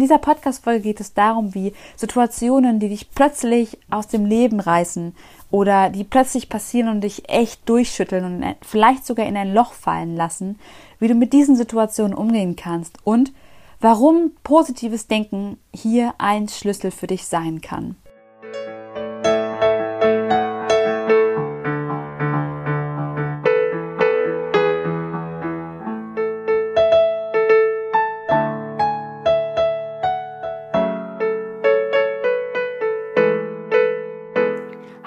In dieser Podcast-Folge geht es darum, wie Situationen, die dich plötzlich aus dem Leben reißen oder die plötzlich passieren und dich echt durchschütteln und vielleicht sogar in ein Loch fallen lassen, wie du mit diesen Situationen umgehen kannst und warum positives Denken hier ein Schlüssel für dich sein kann.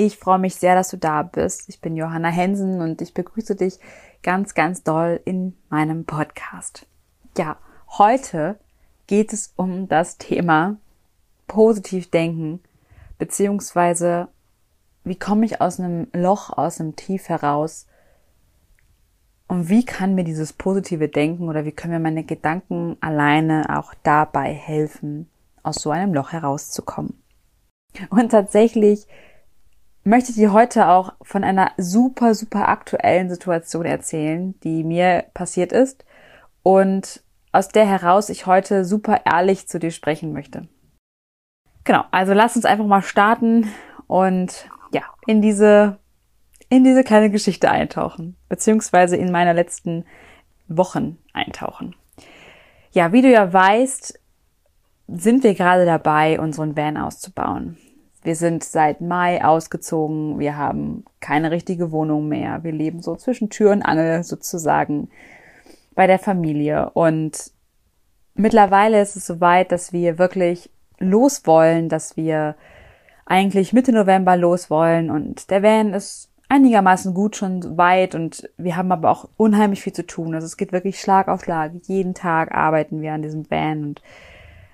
Ich freue mich sehr, dass du da bist. Ich bin Johanna Hensen und ich begrüße dich ganz, ganz doll in meinem Podcast. Ja, heute geht es um das Thema positiv denken, beziehungsweise wie komme ich aus einem Loch, aus einem Tief heraus und wie kann mir dieses positive Denken oder wie können mir meine Gedanken alleine auch dabei helfen, aus so einem Loch herauszukommen. Und tatsächlich möchte dir heute auch von einer super, super aktuellen Situation erzählen, die mir passiert ist und aus der heraus ich heute super ehrlich zu dir sprechen möchte. Genau, also lass uns einfach mal starten und ja, in diese, in diese kleine Geschichte eintauchen, beziehungsweise in meine letzten Wochen eintauchen. Ja, wie du ja weißt, sind wir gerade dabei, unseren Van auszubauen. Wir sind seit Mai ausgezogen. Wir haben keine richtige Wohnung mehr. Wir leben so zwischen Tür und Angel sozusagen bei der Familie. Und mittlerweile ist es soweit, dass wir wirklich los wollen, dass wir eigentlich Mitte November los wollen. Und der Van ist einigermaßen gut schon weit und wir haben aber auch unheimlich viel zu tun. Also es geht wirklich Schlag auf Schlag. Jeden Tag arbeiten wir an diesem Van und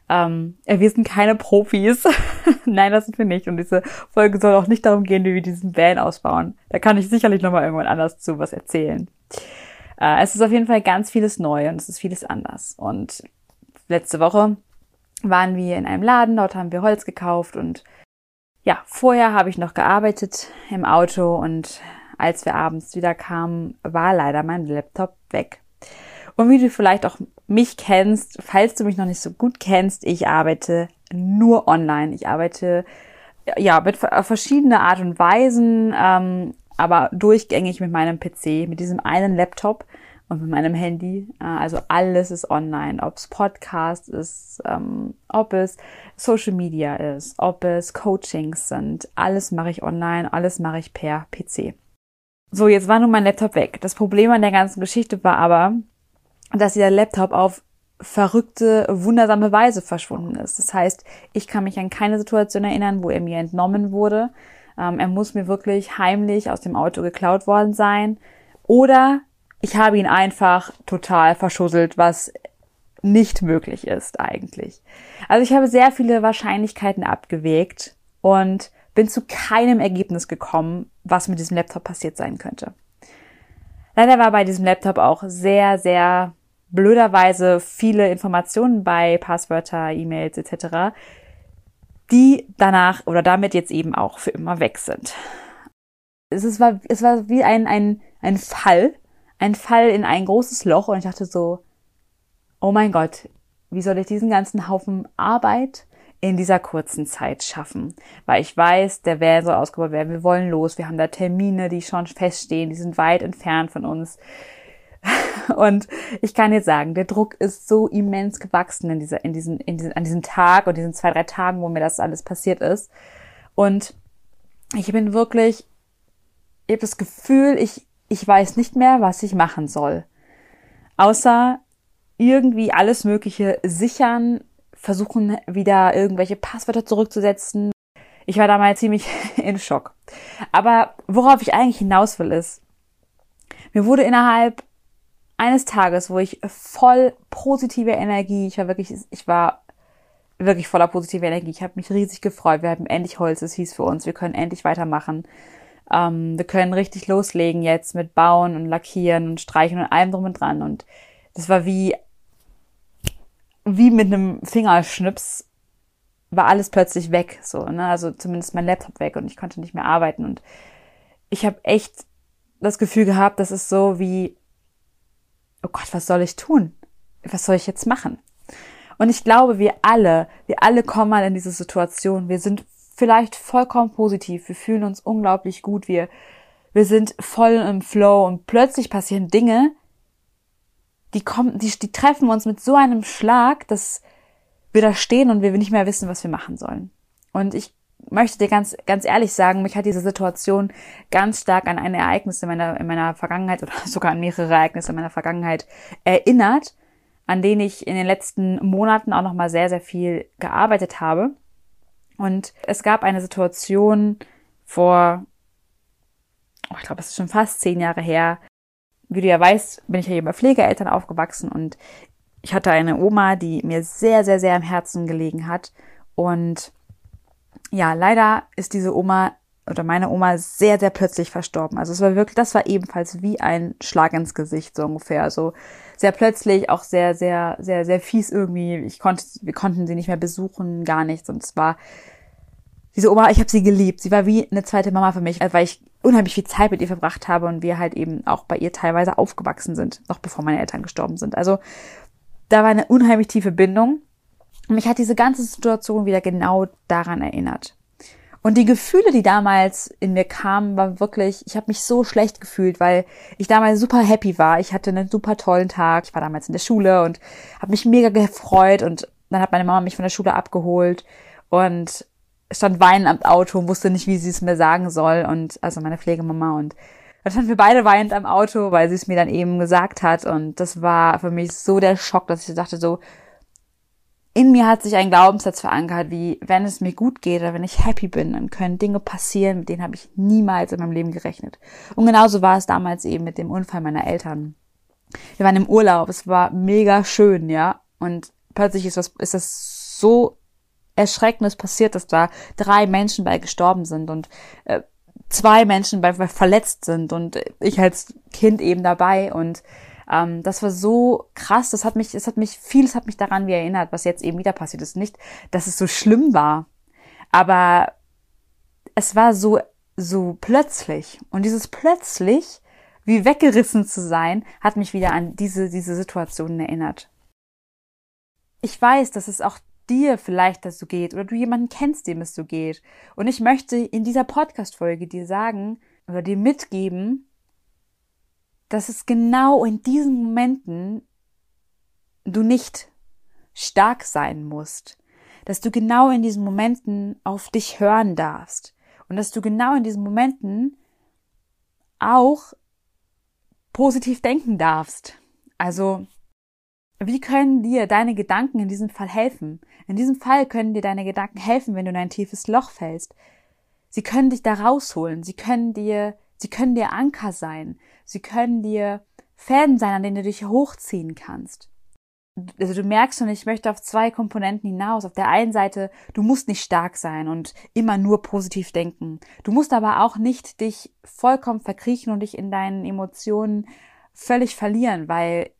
ähm, wir sind keine Profis. Nein, das sind wir nicht. Und diese Folge soll auch nicht darum gehen, wie wir diesen Van ausbauen. Da kann ich sicherlich nochmal irgendwann anders zu was erzählen. Äh, es ist auf jeden Fall ganz vieles neu und es ist vieles anders. Und letzte Woche waren wir in einem Laden, dort haben wir Holz gekauft und ja, vorher habe ich noch gearbeitet im Auto und als wir abends wieder kamen, war leider mein Laptop weg. Und wie du vielleicht auch mich kennst, falls du mich noch nicht so gut kennst, ich arbeite nur online. Ich arbeite ja mit verschiedener Art und Weisen, ähm, aber durchgängig mit meinem PC, mit diesem einen Laptop und mit meinem Handy. Äh, also alles ist online, ob es Podcast ist, ähm, ob es Social Media ist, ob es Coachings sind. Alles mache ich online, alles mache ich per PC. So, jetzt war nun mein Laptop weg. Das Problem an der ganzen Geschichte war aber, dass dieser Laptop auf verrückte, wundersame Weise verschwunden ist. Das heißt, ich kann mich an keine Situation erinnern, wo er mir entnommen wurde. Ähm, er muss mir wirklich heimlich aus dem Auto geklaut worden sein. Oder ich habe ihn einfach total verschusselt, was nicht möglich ist eigentlich. Also ich habe sehr viele Wahrscheinlichkeiten abgewegt und bin zu keinem Ergebnis gekommen, was mit diesem Laptop passiert sein könnte. Leider war bei diesem Laptop auch sehr, sehr blöderweise viele Informationen bei Passwörter, E-Mails etc., die danach oder damit jetzt eben auch für immer weg sind. Es, ist, war, es war wie ein, ein, ein Fall, ein Fall in ein großes Loch und ich dachte so, oh mein Gott, wie soll ich diesen ganzen Haufen Arbeit in dieser kurzen Zeit schaffen? Weil ich weiß, der Van soll ausgebaut werden, wir wollen los, wir haben da Termine, die schon feststehen, die sind weit entfernt von uns. Und ich kann jetzt sagen, der Druck ist so immens gewachsen in dieser, in diesen, in diesen, an diesem Tag und diesen zwei, drei Tagen, wo mir das alles passiert ist. Und ich bin wirklich, ich habe das Gefühl, ich, ich weiß nicht mehr, was ich machen soll. Außer irgendwie alles Mögliche sichern, versuchen wieder irgendwelche Passwörter zurückzusetzen. Ich war da mal ziemlich in Schock. Aber worauf ich eigentlich hinaus will ist, mir wurde innerhalb eines Tages, wo ich voll positive Energie, ich war wirklich, ich war wirklich voller positiver Energie. Ich habe mich riesig gefreut. Wir haben endlich Holz, es hieß für uns. Wir können endlich weitermachen. Ähm, wir können richtig loslegen jetzt mit Bauen und Lackieren und Streichen und allem drum und dran. Und das war wie, wie mit einem Fingerschnips war alles plötzlich weg, so, ne? Also zumindest mein Laptop weg und ich konnte nicht mehr arbeiten und ich habe echt das Gefühl gehabt, das ist so wie, oh Gott, was soll ich tun? Was soll ich jetzt machen? Und ich glaube, wir alle, wir alle kommen mal in diese Situation. Wir sind vielleicht vollkommen positiv. Wir fühlen uns unglaublich gut. Wir, wir sind voll im Flow und plötzlich passieren Dinge, die kommen, die, die treffen uns mit so einem Schlag, dass wir da stehen und wir nicht mehr wissen, was wir machen sollen. Und ich möchte dir ganz, ganz ehrlich sagen, mich hat diese Situation ganz stark an ein Ereignis in meiner, in meiner Vergangenheit oder sogar an mehrere Ereignisse in meiner Vergangenheit erinnert, an denen ich in den letzten Monaten auch nochmal sehr, sehr viel gearbeitet habe. Und es gab eine Situation vor, oh, ich glaube, es ist schon fast zehn Jahre her. Wie du ja weißt, bin ich ja hier bei Pflegeeltern aufgewachsen und ich hatte eine Oma, die mir sehr, sehr, sehr am Herzen gelegen hat. Und ja, leider ist diese Oma oder meine Oma sehr, sehr plötzlich verstorben. Also es war wirklich, das war ebenfalls wie ein Schlag ins Gesicht, so ungefähr. Also sehr plötzlich, auch sehr, sehr, sehr, sehr fies irgendwie. Ich konnte, wir konnten sie nicht mehr besuchen, gar nichts. Und es war diese Oma, ich habe sie geliebt. Sie war wie eine zweite Mama für mich, weil ich unheimlich viel Zeit mit ihr verbracht habe und wir halt eben auch bei ihr teilweise aufgewachsen sind, noch bevor meine Eltern gestorben sind. Also da war eine unheimlich tiefe Bindung. Und mich hat diese ganze Situation wieder genau daran erinnert. Und die Gefühle, die damals in mir kamen, war wirklich, ich habe mich so schlecht gefühlt, weil ich damals super happy war. Ich hatte einen super tollen Tag. Ich war damals in der Schule und habe mich mega gefreut. Und dann hat meine Mama mich von der Schule abgeholt und stand weinend am Auto und wusste nicht, wie sie es mir sagen soll. Und also meine Pflegemama und dann standen wir beide weinend am Auto, weil sie es mir dann eben gesagt hat. Und das war für mich so der Schock, dass ich dachte so, in mir hat sich ein Glaubenssatz verankert, wie wenn es mir gut geht oder wenn ich happy bin, dann können Dinge passieren, mit denen habe ich niemals in meinem Leben gerechnet. Und genauso war es damals eben mit dem Unfall meiner Eltern. Wir waren im Urlaub, es war mega schön, ja. Und plötzlich ist was, ist das so Erschreckendes passiert, dass da drei Menschen bei gestorben sind und äh, zwei Menschen bei, verletzt sind und ich als Kind eben dabei und ähm, das war so krass, das hat mich, das hat mich, vieles hat mich daran wie erinnert, was jetzt eben wieder passiert ist. Nicht, dass es so schlimm war, aber es war so, so plötzlich. Und dieses plötzlich, wie weggerissen zu sein, hat mich wieder an diese, diese Situationen erinnert. Ich weiß, dass es auch dir vielleicht das so geht oder du jemanden kennst, dem es so geht. Und ich möchte in dieser Podcast-Folge dir sagen oder dir mitgeben, dass es genau in diesen Momenten du nicht stark sein musst, dass du genau in diesen Momenten auf dich hören darfst und dass du genau in diesen Momenten auch positiv denken darfst. Also, wie können dir deine Gedanken in diesem Fall helfen? In diesem Fall können dir deine Gedanken helfen, wenn du in ein tiefes Loch fällst. Sie können dich da rausholen. Sie können dir Sie können dir Anker sein. Sie können dir Fäden sein, an denen du dich hochziehen kannst. Also du merkst schon, ich möchte auf zwei Komponenten hinaus. Auf der einen Seite, du musst nicht stark sein und immer nur positiv denken. Du musst aber auch nicht dich vollkommen verkriechen und dich in deinen Emotionen völlig verlieren, weil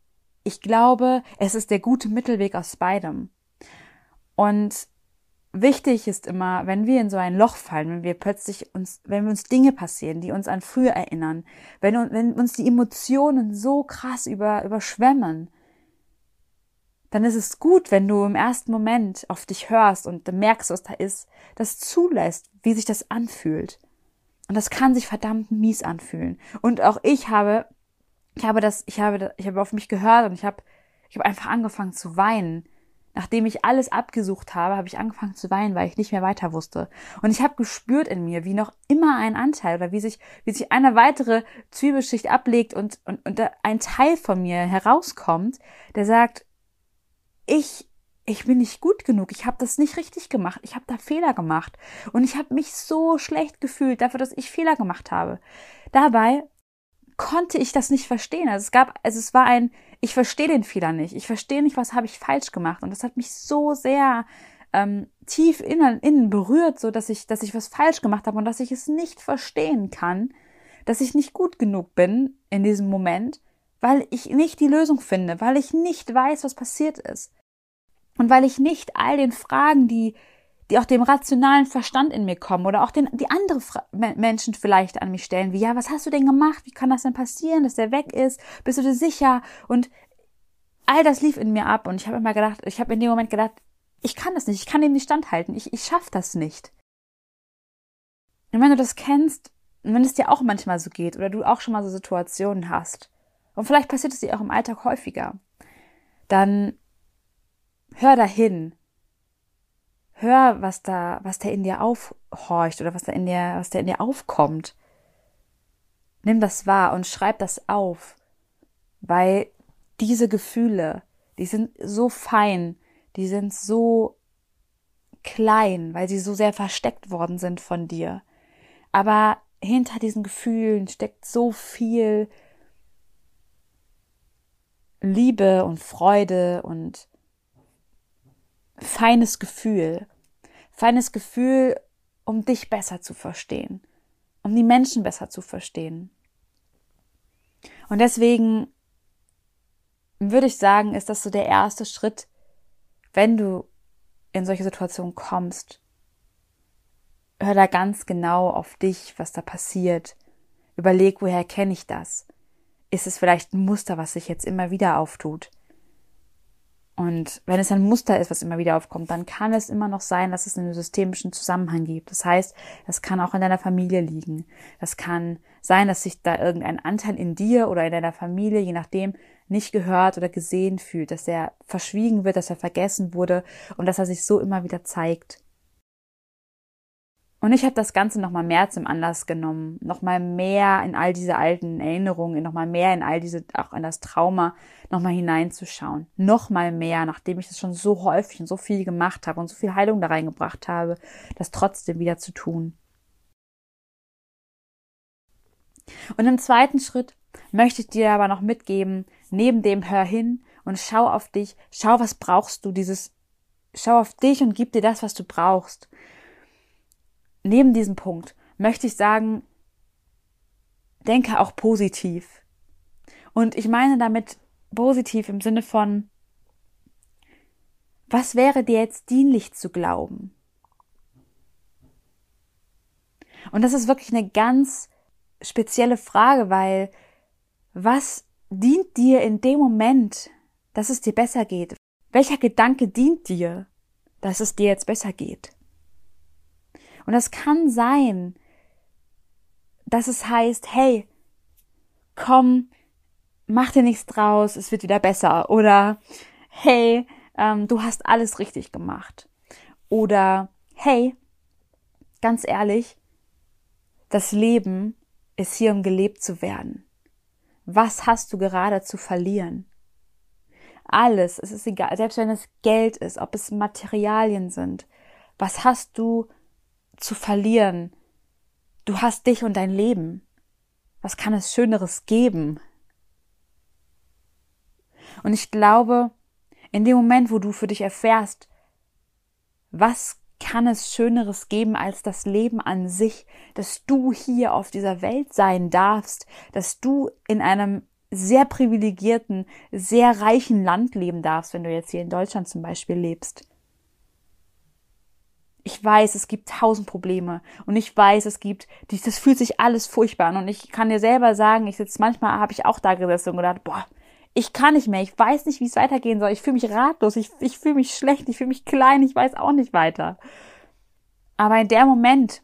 ich glaube, es ist der gute Mittelweg aus beidem. Und wichtig ist immer, wenn wir in so ein Loch fallen, wenn wir plötzlich uns, wenn uns Dinge passieren, die uns an früher erinnern, wenn, wenn uns die Emotionen so krass über, überschwemmen, dann ist es gut, wenn du im ersten Moment auf dich hörst und merkst, was da ist, das zulässt, wie sich das anfühlt. Und das kann sich verdammt mies anfühlen. Und auch ich habe, ich habe das, ich habe, ich habe auf mich gehört und ich habe, ich habe einfach angefangen zu weinen Nachdem ich alles abgesucht habe, habe ich angefangen zu weinen, weil ich nicht mehr weiter wusste. Und ich habe gespürt in mir, wie noch immer ein Anteil oder wie sich, wie sich eine weitere Zwiebelschicht ablegt und, und, und ein Teil von mir herauskommt, der sagt, ich, ich bin nicht gut genug, ich habe das nicht richtig gemacht, ich habe da Fehler gemacht. Und ich habe mich so schlecht gefühlt dafür, dass ich Fehler gemacht habe. Dabei konnte ich das nicht verstehen. Also es gab, also es war ein, ich verstehe den Fehler nicht. Ich verstehe nicht, was habe ich falsch gemacht. Und das hat mich so sehr ähm, tief innen, innen berührt, so dass ich, dass ich was falsch gemacht habe und dass ich es nicht verstehen kann, dass ich nicht gut genug bin in diesem Moment, weil ich nicht die Lösung finde, weil ich nicht weiß, was passiert ist. Und weil ich nicht all den Fragen, die, die auch dem rationalen Verstand in mir kommen oder auch den, die andere Fra Menschen vielleicht an mich stellen, wie, ja, was hast du denn gemacht? Wie kann das denn passieren, dass der weg ist? Bist du dir sicher? Und all das lief in mir ab und ich habe immer gedacht, ich habe in dem Moment gedacht, ich kann das nicht, ich kann dem nicht standhalten, ich, ich schaffe das nicht. Und wenn du das kennst, wenn es dir auch manchmal so geht oder du auch schon mal so Situationen hast, und vielleicht passiert es dir auch im Alltag häufiger, dann hör dahin. Hör, was da, was da in dir aufhorcht oder was da in dir, was da in dir aufkommt. Nimm das wahr und schreib das auf, weil diese Gefühle, die sind so fein, die sind so klein, weil sie so sehr versteckt worden sind von dir. Aber hinter diesen Gefühlen steckt so viel Liebe und Freude und feines Gefühl. Feines Gefühl, um dich besser zu verstehen, um die Menschen besser zu verstehen. Und deswegen würde ich sagen, ist das so der erste Schritt, wenn du in solche Situationen kommst. Hör da ganz genau auf dich, was da passiert. Überleg, woher kenne ich das? Ist es vielleicht ein Muster, was sich jetzt immer wieder auftut? Und wenn es ein Muster ist, was immer wieder aufkommt, dann kann es immer noch sein, dass es einen systemischen Zusammenhang gibt. Das heißt, das kann auch in deiner Familie liegen. Das kann sein, dass sich da irgendein Anteil in dir oder in deiner Familie, je nachdem, nicht gehört oder gesehen fühlt, dass er verschwiegen wird, dass er vergessen wurde und dass er sich so immer wieder zeigt. Und ich habe das Ganze nochmal mehr zum Anlass genommen, nochmal mehr in all diese alten Erinnerungen, nochmal mehr in all diese, auch in das Trauma, nochmal hineinzuschauen. Nochmal mehr, nachdem ich das schon so häufig und so viel gemacht habe und so viel Heilung da reingebracht habe, das trotzdem wieder zu tun. Und im zweiten Schritt möchte ich dir aber noch mitgeben, neben dem hör hin und schau auf dich, schau, was brauchst du, dieses, schau auf dich und gib dir das, was du brauchst. Neben diesem Punkt möchte ich sagen, denke auch positiv. Und ich meine damit positiv im Sinne von, was wäre dir jetzt dienlich zu glauben? Und das ist wirklich eine ganz spezielle Frage, weil was dient dir in dem Moment, dass es dir besser geht? Welcher Gedanke dient dir, dass es dir jetzt besser geht? Und das kann sein, dass es heißt, hey, komm, mach dir nichts draus, es wird wieder besser. Oder hey, ähm, du hast alles richtig gemacht. Oder hey, ganz ehrlich, das Leben ist hier, um gelebt zu werden. Was hast du gerade zu verlieren? Alles, es ist egal, selbst wenn es Geld ist, ob es Materialien sind. Was hast du zu verlieren? Du hast dich und dein Leben. Was kann es Schöneres geben? Und ich glaube, in dem Moment, wo du für dich erfährst, was kann es Schöneres geben als das Leben an sich, dass du hier auf dieser Welt sein darfst, dass du in einem sehr privilegierten, sehr reichen Land leben darfst, wenn du jetzt hier in Deutschland zum Beispiel lebst. Ich weiß, es gibt tausend Probleme. Und ich weiß, es gibt, das fühlt sich alles furchtbar an. Und ich kann dir selber sagen, ich sitze manchmal, habe ich auch da gesessen und gedacht, boah, ich kann nicht mehr, ich weiß nicht, wie es weitergehen soll, ich fühle mich ratlos, ich, ich fühle mich schlecht, ich fühle mich klein, ich weiß auch nicht weiter. Aber in der Moment,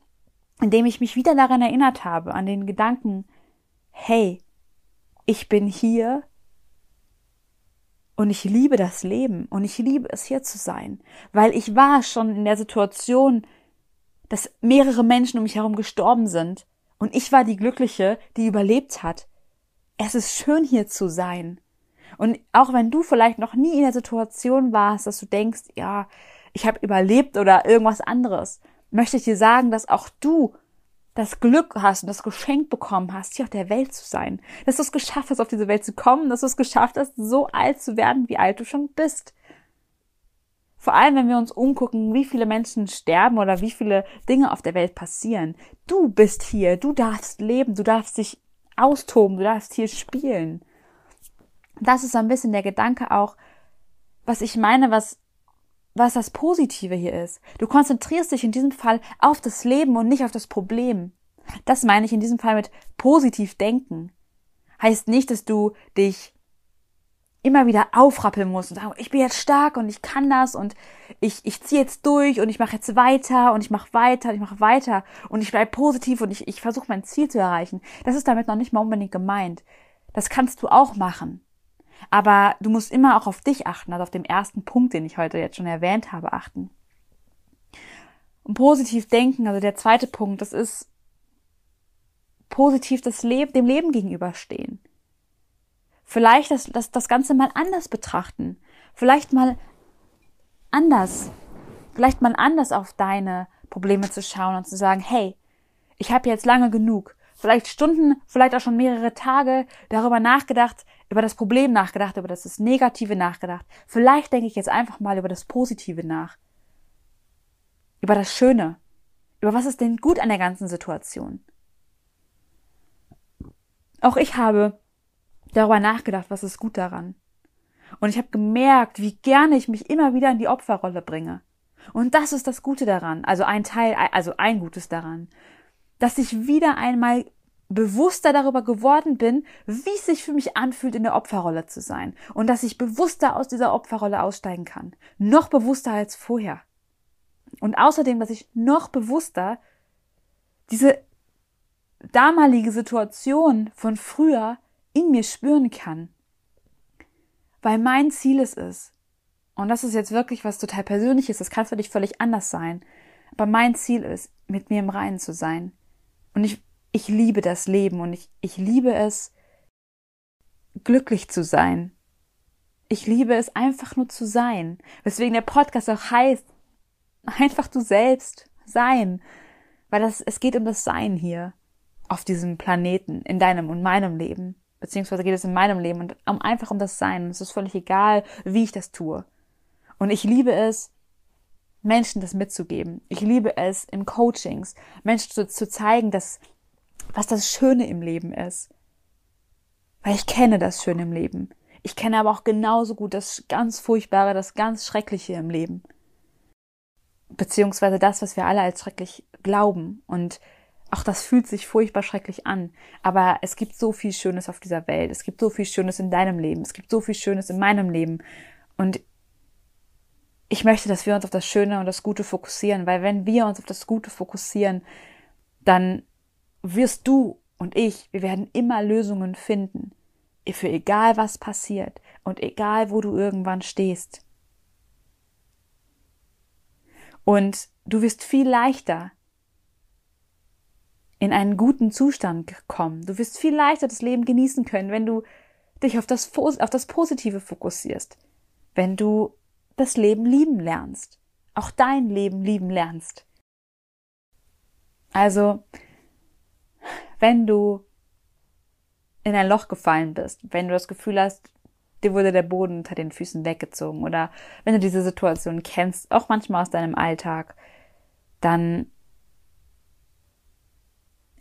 in dem ich mich wieder daran erinnert habe, an den Gedanken, hey, ich bin hier und ich liebe das Leben und ich liebe es hier zu sein, weil ich war schon in der Situation, dass mehrere Menschen um mich herum gestorben sind und ich war die Glückliche, die überlebt hat. Es ist schön hier zu sein. Und auch wenn du vielleicht noch nie in der Situation warst, dass du denkst, ja, ich habe überlebt oder irgendwas anderes, möchte ich dir sagen, dass auch du das Glück hast und das Geschenk bekommen hast, hier auf der Welt zu sein. Dass du es geschafft hast, auf diese Welt zu kommen, dass du es geschafft hast, so alt zu werden, wie alt du schon bist. Vor allem, wenn wir uns umgucken, wie viele Menschen sterben oder wie viele Dinge auf der Welt passieren. Du bist hier, du darfst leben, du darfst dich austoben, du darfst hier spielen. Das ist so ein bisschen der Gedanke auch, was ich meine, was, was das Positive hier ist. Du konzentrierst dich in diesem Fall auf das Leben und nicht auf das Problem. Das meine ich in diesem Fall mit positiv denken. Heißt nicht, dass du dich immer wieder aufrappeln muss und sagen, ich bin jetzt stark und ich kann das und ich, ich ziehe jetzt durch und ich mache jetzt weiter und ich mache weiter und ich mache weiter und ich bleibe positiv und ich, ich versuche mein Ziel zu erreichen. Das ist damit noch nicht mal unbedingt gemeint. Das kannst du auch machen. Aber du musst immer auch auf dich achten, also auf den ersten Punkt, den ich heute jetzt schon erwähnt habe, achten. Und positiv denken, also der zweite Punkt, das ist positiv das Leben, dem Leben gegenüberstehen. Vielleicht das, das, das Ganze mal anders betrachten. Vielleicht mal anders. Vielleicht mal anders auf deine Probleme zu schauen und zu sagen, hey, ich habe jetzt lange genug, vielleicht Stunden, vielleicht auch schon mehrere Tage darüber nachgedacht, über das Problem nachgedacht, über das Negative nachgedacht. Vielleicht denke ich jetzt einfach mal über das Positive nach. Über das Schöne. Über was ist denn gut an der ganzen Situation? Auch ich habe darüber nachgedacht, was ist gut daran. Und ich habe gemerkt, wie gerne ich mich immer wieder in die Opferrolle bringe. Und das ist das Gute daran, also ein Teil, also ein Gutes daran, dass ich wieder einmal bewusster darüber geworden bin, wie es sich für mich anfühlt, in der Opferrolle zu sein. Und dass ich bewusster aus dieser Opferrolle aussteigen kann. Noch bewusster als vorher. Und außerdem, dass ich noch bewusster diese damalige Situation von früher in mir spüren kann. Weil mein Ziel es ist, und das ist jetzt wirklich was total Persönliches, das kann für dich völlig anders sein, aber mein Ziel ist, mit mir im Reinen zu sein. Und ich, ich liebe das Leben und ich, ich liebe es, glücklich zu sein. Ich liebe es einfach nur zu sein. Weswegen der Podcast auch heißt, einfach du selbst sein. Weil das, es geht um das Sein hier auf diesem Planeten, in deinem und meinem Leben beziehungsweise geht es in meinem Leben und um, einfach um das Sein. Es ist völlig egal, wie ich das tue. Und ich liebe es, Menschen das mitzugeben. Ich liebe es in Coachings, Menschen zu, zu zeigen, dass, was das Schöne im Leben ist. Weil ich kenne das Schöne im Leben. Ich kenne aber auch genauso gut das ganz Furchtbare, das ganz Schreckliche im Leben. Beziehungsweise das, was wir alle als schrecklich glauben. Und auch das fühlt sich furchtbar schrecklich an. Aber es gibt so viel Schönes auf dieser Welt. Es gibt so viel Schönes in deinem Leben. Es gibt so viel Schönes in meinem Leben. Und ich möchte, dass wir uns auf das Schöne und das Gute fokussieren, weil wenn wir uns auf das Gute fokussieren, dann wirst du und ich, wir werden immer Lösungen finden. Für egal was passiert und egal wo du irgendwann stehst. Und du wirst viel leichter in einen guten Zustand kommen. Du wirst viel leichter das Leben genießen können, wenn du dich auf das, auf das Positive fokussierst, wenn du das Leben lieben lernst, auch dein Leben lieben lernst. Also, wenn du in ein Loch gefallen bist, wenn du das Gefühl hast, dir wurde der Boden unter den Füßen weggezogen oder wenn du diese Situation kennst, auch manchmal aus deinem Alltag, dann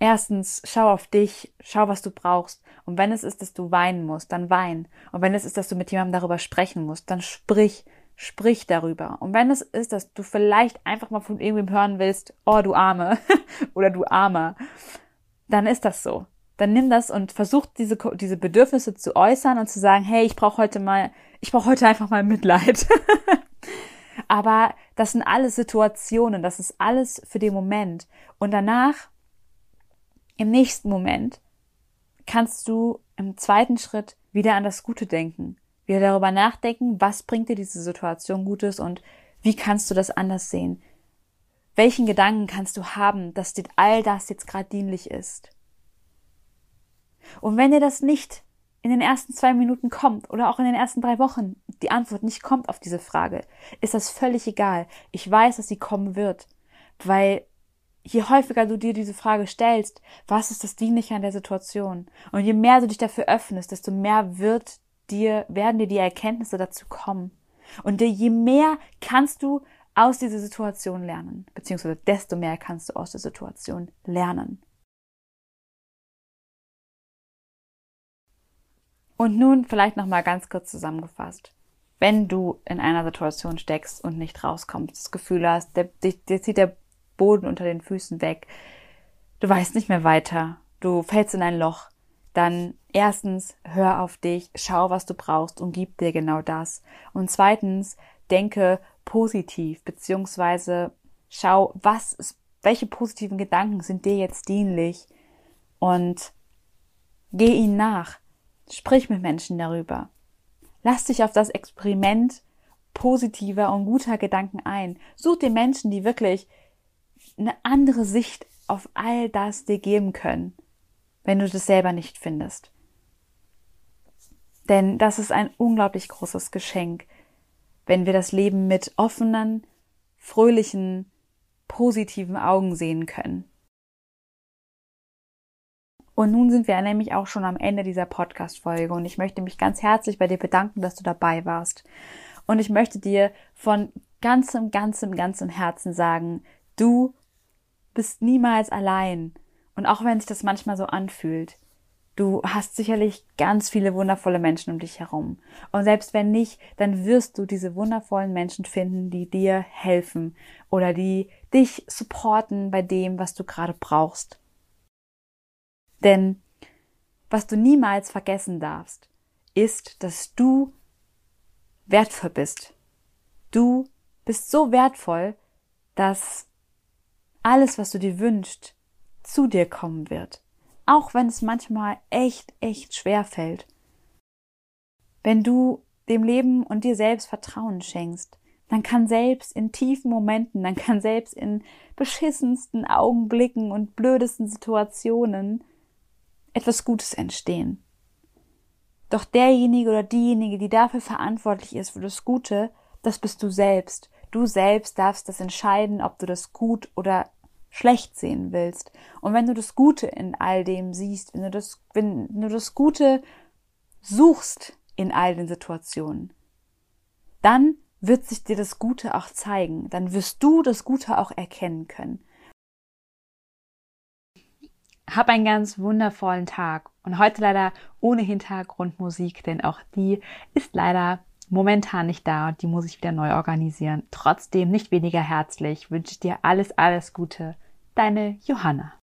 Erstens, schau auf dich, schau, was du brauchst. Und wenn es ist, dass du weinen musst, dann wein. Und wenn es ist, dass du mit jemandem darüber sprechen musst, dann sprich, sprich darüber. Und wenn es ist, dass du vielleicht einfach mal von irgendwem hören willst, oh du Arme oder du Armer, dann ist das so. Dann nimm das und versuch diese, diese Bedürfnisse zu äußern und zu sagen, hey, ich brauche heute mal, ich brauche heute einfach mal Mitleid. Aber das sind alles Situationen, das ist alles für den Moment. Und danach im nächsten Moment kannst du im zweiten Schritt wieder an das Gute denken, wieder darüber nachdenken, was bringt dir diese Situation Gutes und wie kannst du das anders sehen? Welchen Gedanken kannst du haben, dass dir all das jetzt gerade dienlich ist? Und wenn dir das nicht in den ersten zwei Minuten kommt oder auch in den ersten drei Wochen die Antwort nicht kommt auf diese Frage, ist das völlig egal. Ich weiß, dass sie kommen wird, weil je häufiger du dir diese Frage stellst, was ist das Dienliche an der Situation? Und je mehr du dich dafür öffnest, desto mehr wird dir, werden dir die Erkenntnisse dazu kommen. Und je mehr kannst du aus dieser Situation lernen, beziehungsweise desto mehr kannst du aus der Situation lernen. Und nun vielleicht noch mal ganz kurz zusammengefasst. Wenn du in einer Situation steckst und nicht rauskommst, das Gefühl hast, der, dir zieht der Boden unter den Füßen weg, du weißt nicht mehr weiter, du fällst in ein Loch, dann erstens hör auf dich, schau, was du brauchst und gib dir genau das. Und zweitens denke positiv, beziehungsweise schau, was, welche positiven Gedanken sind dir jetzt dienlich und geh ihnen nach. Sprich mit Menschen darüber. Lass dich auf das Experiment positiver und guter Gedanken ein. Such dir Menschen, die wirklich eine andere Sicht auf all das dir geben können, wenn du das selber nicht findest. Denn das ist ein unglaublich großes Geschenk, wenn wir das Leben mit offenen, fröhlichen, positiven Augen sehen können. Und nun sind wir nämlich auch schon am Ende dieser Podcast-Folge und ich möchte mich ganz herzlich bei dir bedanken, dass du dabei warst. Und ich möchte dir von ganzem, ganzem, ganzem Herzen sagen, du bist niemals allein. Und auch wenn sich das manchmal so anfühlt, du hast sicherlich ganz viele wundervolle Menschen um dich herum. Und selbst wenn nicht, dann wirst du diese wundervollen Menschen finden, die dir helfen oder die dich supporten bei dem, was du gerade brauchst. Denn was du niemals vergessen darfst, ist, dass du wertvoll bist. Du bist so wertvoll, dass alles, was du dir wünschst, zu dir kommen wird. Auch wenn es manchmal echt, echt schwer fällt. Wenn du dem Leben und dir selbst Vertrauen schenkst, dann kann selbst in tiefen Momenten, dann kann selbst in beschissensten Augenblicken und blödesten Situationen etwas Gutes entstehen. Doch derjenige oder diejenige, die dafür verantwortlich ist für das Gute, das bist du selbst. Du selbst darfst das entscheiden, ob du das gut oder schlecht sehen willst. Und wenn du das Gute in all dem siehst, wenn du das, wenn du das Gute suchst in all den Situationen, dann wird sich dir das Gute auch zeigen. Dann wirst du das Gute auch erkennen können. Hab einen ganz wundervollen Tag und heute leider ohne Hintergrundmusik, denn auch die ist leider momentan nicht da und die muss ich wieder neu organisieren. Trotzdem nicht weniger herzlich wünsche ich dir alles, alles Gute. Deine Johanna.